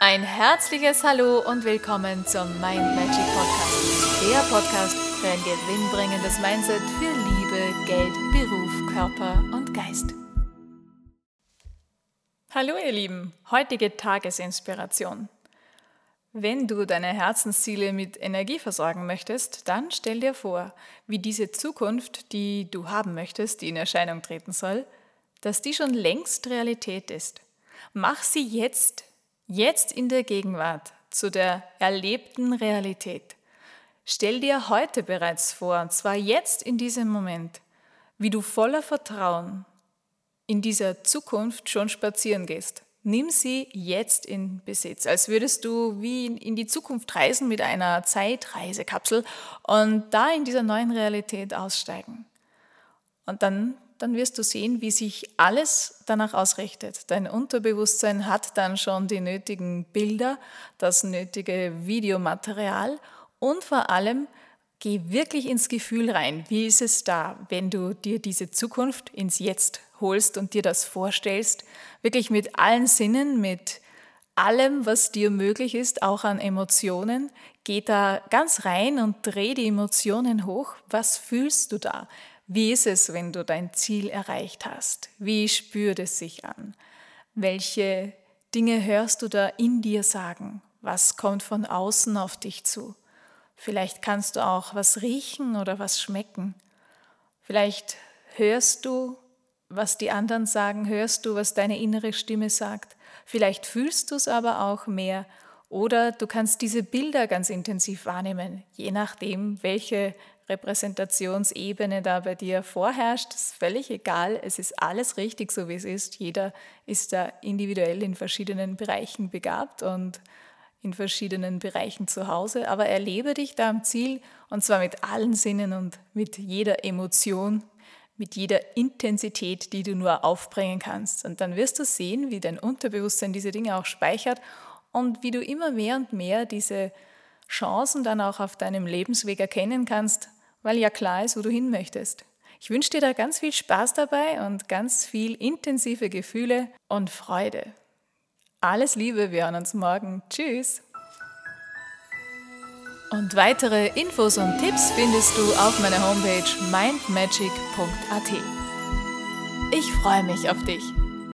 Ein herzliches Hallo und willkommen zum Mind Magic Podcast. Der Podcast für ein gewinnbringendes Mindset für Liebe, Geld, Beruf, Körper und Geist. Hallo ihr Lieben, heutige Tagesinspiration. Wenn du deine Herzensziele mit Energie versorgen möchtest, dann stell dir vor, wie diese Zukunft, die du haben möchtest, die in Erscheinung treten soll, dass die schon längst Realität ist. Mach sie jetzt jetzt in der Gegenwart, zu der erlebten Realität. Stell dir heute bereits vor, und zwar jetzt in diesem Moment, wie du voller Vertrauen in dieser Zukunft schon spazieren gehst. Nimm sie jetzt in Besitz, als würdest du wie in die Zukunft reisen mit einer Zeitreisekapsel und da in dieser neuen Realität aussteigen. Und dann dann wirst du sehen, wie sich alles danach ausrichtet. Dein Unterbewusstsein hat dann schon die nötigen Bilder, das nötige Videomaterial und vor allem geh wirklich ins Gefühl rein. Wie ist es da, wenn du dir diese Zukunft ins Jetzt holst und dir das vorstellst? Wirklich mit allen Sinnen, mit allem, was dir möglich ist, auch an Emotionen. Geh da ganz rein und dreh die Emotionen hoch. Was fühlst du da? Wie ist es, wenn du dein Ziel erreicht hast? Wie spürt es sich an? Welche Dinge hörst du da in dir sagen? Was kommt von außen auf dich zu? Vielleicht kannst du auch was riechen oder was schmecken. Vielleicht hörst du, was die anderen sagen, hörst du, was deine innere Stimme sagt. Vielleicht fühlst du es aber auch mehr oder du kannst diese Bilder ganz intensiv wahrnehmen, je nachdem, welche Repräsentationsebene da bei dir vorherrscht, ist völlig egal. Es ist alles richtig, so wie es ist. Jeder ist da individuell in verschiedenen Bereichen begabt und in verschiedenen Bereichen zu Hause. Aber erlebe dich da am Ziel und zwar mit allen Sinnen und mit jeder Emotion, mit jeder Intensität, die du nur aufbringen kannst. Und dann wirst du sehen, wie dein Unterbewusstsein diese Dinge auch speichert und wie du immer mehr und mehr diese Chancen dann auch auf deinem Lebensweg erkennen kannst weil ja klar ist, wo du hin möchtest. Ich wünsche dir da ganz viel Spaß dabei und ganz viel intensive Gefühle und Freude. Alles Liebe, wir hören uns morgen. Tschüss. Und weitere Infos und Tipps findest du auf meiner Homepage mindmagic.at. Ich freue mich auf dich.